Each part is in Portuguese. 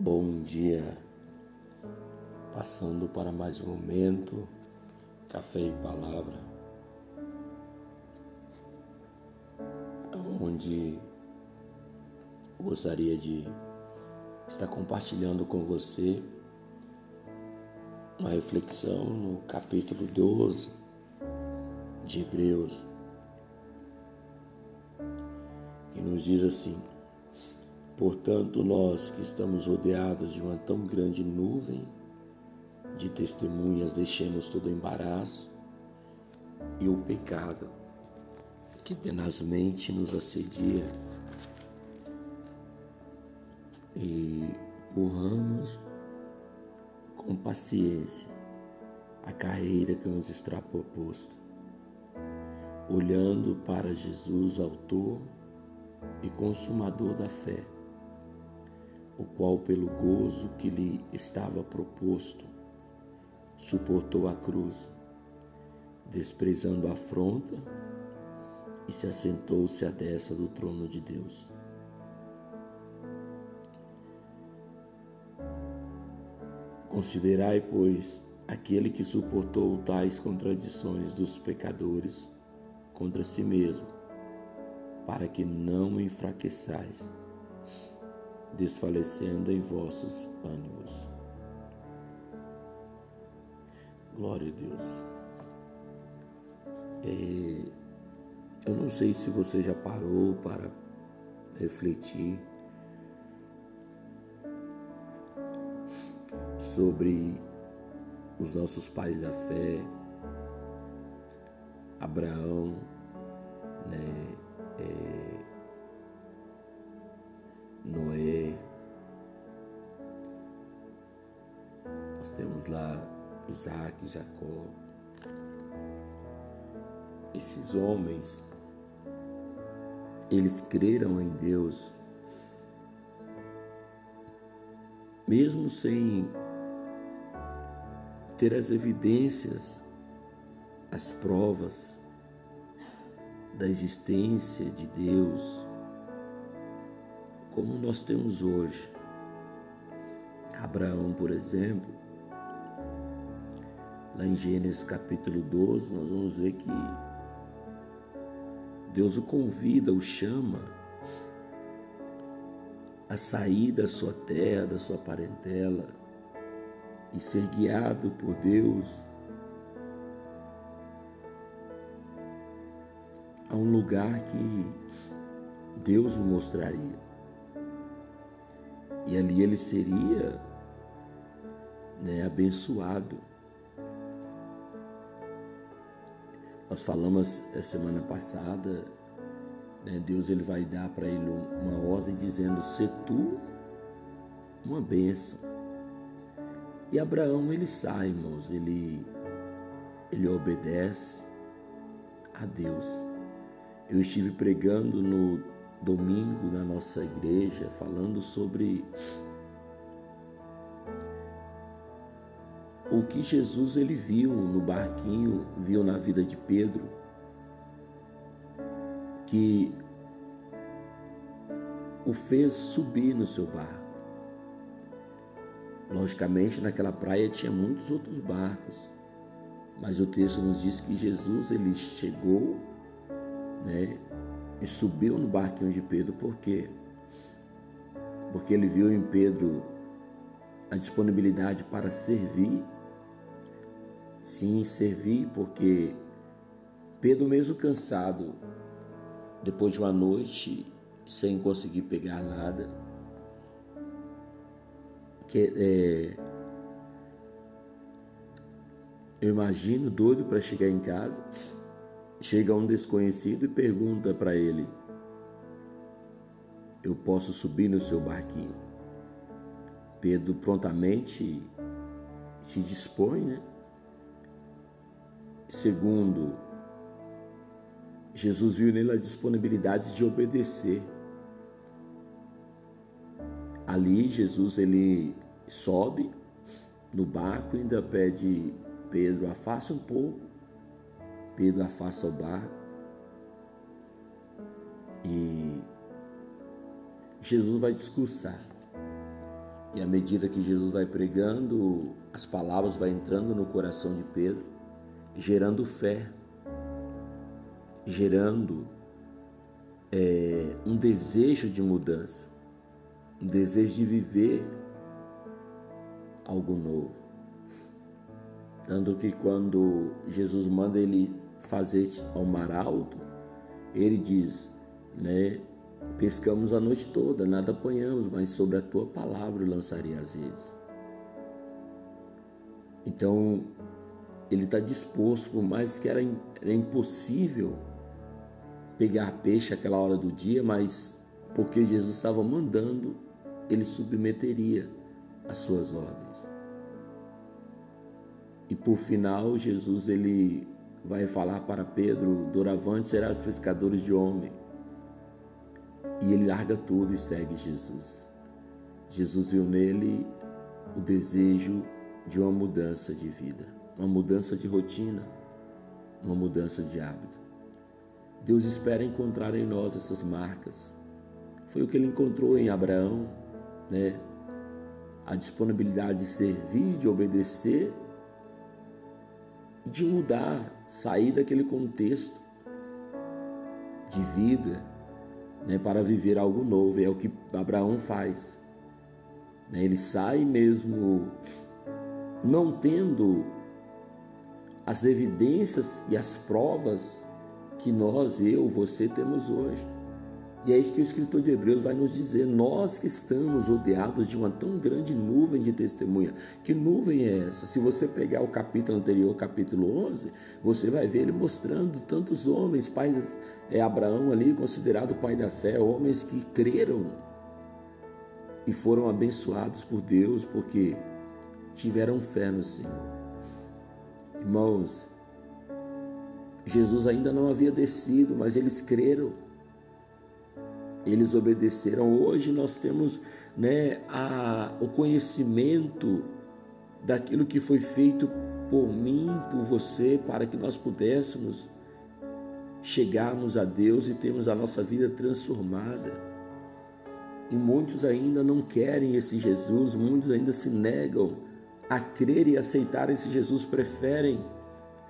Bom dia, passando para mais um momento, café e palavra, onde gostaria de estar compartilhando com você uma reflexão no capítulo 12 de Hebreus, que nos diz assim: Portanto, nós que estamos rodeados de uma tão grande nuvem de testemunhas, deixemos todo o embaraço e o pecado que tenazmente nos assedia e corramos com paciência a carreira que nos está proposta, olhando para Jesus, autor e consumador da fé o qual, pelo gozo que lhe estava proposto, suportou a cruz, desprezando a afronta, e se assentou-se à destra do trono de Deus. Considerai, pois, aquele que suportou tais contradições dos pecadores contra si mesmo, para que não enfraqueçais desfalecendo em vossos ânimos. Glória a Deus. É, eu não sei se você já parou para refletir sobre os nossos pais da fé, Abraão, lá Isaac, Jacó. Esses homens, eles creram em Deus, mesmo sem ter as evidências, as provas da existência de Deus, como nós temos hoje. Abraão, por exemplo, lá em Gênesis capítulo 12, nós vamos ver que Deus o convida, o chama a sair da sua terra, da sua parentela e ser guiado por Deus a um lugar que Deus o mostraria e ali ele seria né, abençoado. Nós falamos a semana passada, né, Deus ele vai dar para ele uma ordem dizendo: "Se tu uma bênção". E Abraão ele sai, irmãos, ele ele obedece a Deus. Eu estive pregando no domingo na nossa igreja falando sobre o que Jesus ele viu no barquinho, viu na vida de Pedro, que o fez subir no seu barco. Logicamente, naquela praia tinha muitos outros barcos, mas o texto nos diz que Jesus ele chegou, né, e subiu no barquinho de Pedro, por quê? Porque ele viu em Pedro a disponibilidade para servir. Sim, servir, porque Pedro, mesmo cansado, depois de uma noite sem conseguir pegar nada, que, é, eu imagino doido para chegar em casa Chega um desconhecido e pergunta para ele: Eu posso subir no seu barquinho? Pedro prontamente se dispõe, né? Segundo, Jesus viu nele a disponibilidade de obedecer. Ali Jesus ele sobe no barco e ainda pede Pedro afasta um pouco Pedro afasta o barco e Jesus vai discursar. E à medida que Jesus vai pregando, as palavras vão entrando no coração de Pedro, gerando fé, gerando é, um desejo de mudança, um desejo de viver algo novo. Tanto que quando Jesus manda ele fazer ao mar alto, ele diz, né? Pescamos a noite toda, nada apanhamos, mas sobre a tua palavra eu lançaria as redes. Então, ele está disposto, por mais que era, era impossível pegar peixe aquela hora do dia, mas porque Jesus estava mandando, ele submeteria as suas ordens. E por final, Jesus ele vai falar para Pedro: Doravante serás pescadores de homem. E ele larga tudo e segue Jesus. Jesus viu nele o desejo de uma mudança de vida, uma mudança de rotina, uma mudança de hábito. Deus espera encontrar em nós essas marcas. Foi o que ele encontrou em Abraão, né? A disponibilidade de servir, de obedecer, de mudar, sair daquele contexto de vida, né, para viver algo novo. É o que Abraão faz. Né? Ele sai mesmo não tendo as evidências e as provas que nós, eu, você temos hoje. E é isso que o escritor de Hebreus vai nos dizer. Nós que estamos rodeados de uma tão grande nuvem de testemunha. Que nuvem é essa? Se você pegar o capítulo anterior, capítulo 11, você vai ver ele mostrando tantos homens, pais, é Abraão ali considerado pai da fé, homens que creram e foram abençoados por Deus porque tiveram fé no Senhor. Irmãos, Jesus ainda não havia descido, mas eles creram. Eles obedeceram. Hoje nós temos né, a, o conhecimento daquilo que foi feito por mim, por você, para que nós pudéssemos chegarmos a Deus e termos a nossa vida transformada. E muitos ainda não querem esse Jesus, muitos ainda se negam a crer e aceitar esse Jesus, preferem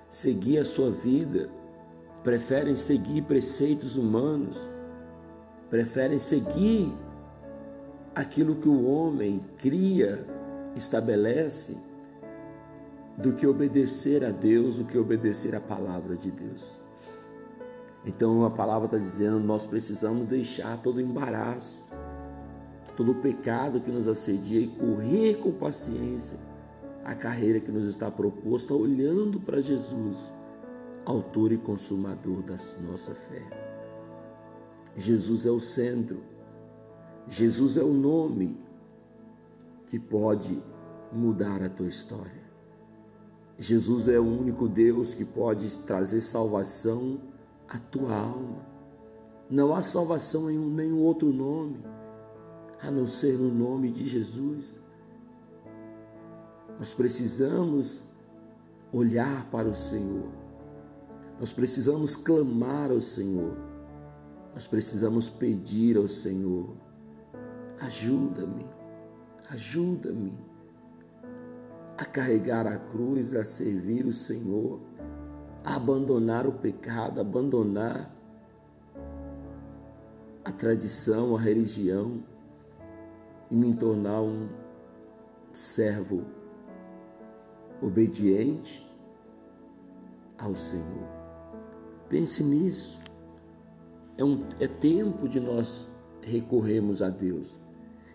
seguir a sua vida, preferem seguir preceitos humanos, preferem seguir aquilo que o homem cria, estabelece, do que obedecer a Deus, do que obedecer a palavra de Deus. Então a palavra está dizendo: nós precisamos deixar todo embaraço, todo pecado que nos assedia e correr com paciência a carreira que nos está proposta, olhando para Jesus, autor e consumador da nossa fé. Jesus é o centro, Jesus é o nome que pode mudar a tua história. Jesus é o único Deus que pode trazer salvação à tua alma. Não há salvação em nenhum outro nome, a não ser no nome de Jesus. Nós precisamos olhar para o Senhor. Nós precisamos clamar ao Senhor. Nós precisamos pedir ao Senhor: ajuda-me, ajuda-me a carregar a cruz, a servir o Senhor, a abandonar o pecado, abandonar a tradição, a religião e me tornar um servo obediente ao Senhor. Pense nisso. É, um, é tempo de nós recorrermos a Deus.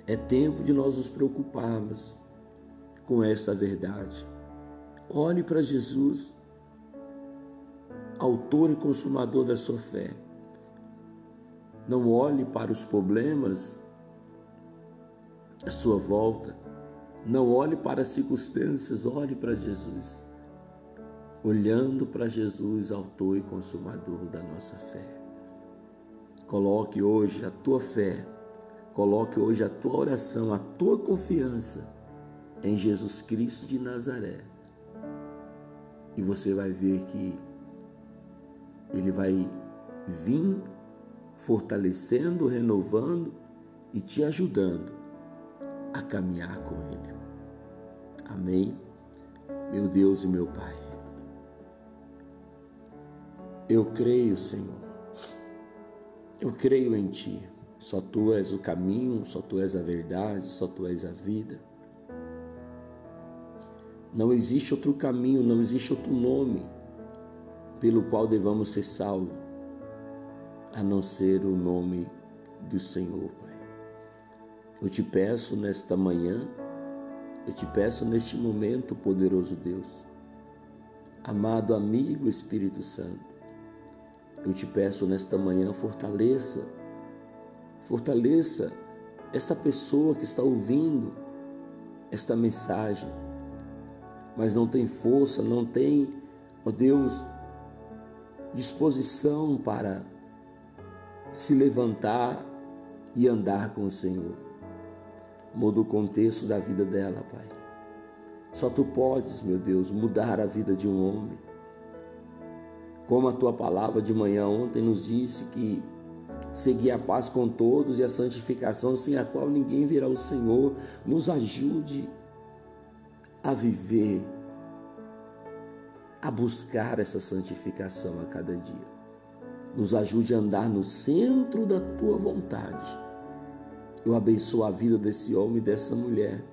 É tempo de nós nos preocuparmos com essa verdade. Olhe para Jesus, autor e consumador da sua fé. Não olhe para os problemas à sua volta, não olhe para as circunstâncias, olhe para Jesus. Olhando para Jesus, autor e consumador da nossa fé. Coloque hoje a tua fé, coloque hoje a tua oração, a tua confiança em Jesus Cristo de Nazaré. E você vai ver que Ele vai vir fortalecendo, renovando e te ajudando a caminhar com Ele. Amém? Meu Deus e meu Pai. Eu creio, Senhor. Eu creio em Ti. Só Tu és o caminho, só Tu és a verdade, só Tu és a vida. Não existe outro caminho, não existe outro nome pelo qual devamos ser salvos, a não ser o nome do Senhor, Pai. Eu te peço nesta manhã, eu te peço neste momento, poderoso Deus, amado amigo Espírito Santo, eu te peço nesta manhã, fortaleça, fortaleça esta pessoa que está ouvindo esta mensagem, mas não tem força, não tem, ó Deus, disposição para se levantar e andar com o Senhor. Muda o contexto da vida dela, Pai. Só tu podes, meu Deus, mudar a vida de um homem. Como a tua palavra de manhã ontem nos disse que seguir a paz com todos e a santificação sem a qual ninguém verá o Senhor, nos ajude a viver, a buscar essa santificação a cada dia. Nos ajude a andar no centro da tua vontade. Eu abençoo a vida desse homem e dessa mulher,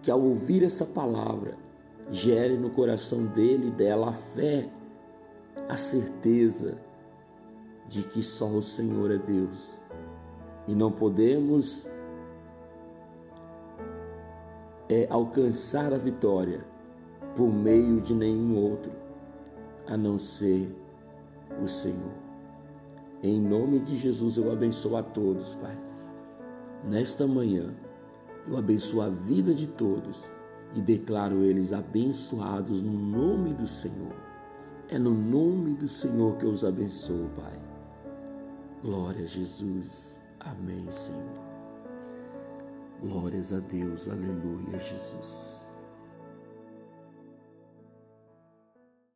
que ao ouvir essa palavra, gere no coração dele e dela a fé a certeza de que só o Senhor é Deus e não podemos é, alcançar a vitória por meio de nenhum outro a não ser o Senhor. Em nome de Jesus eu abençoo a todos, Pai. Nesta manhã eu abençoo a vida de todos e declaro eles abençoados no nome do Senhor. É no nome do Senhor que eu os abençoo, Pai. Glória a Jesus. Amém, Senhor. Glórias a Deus. Aleluia, Jesus.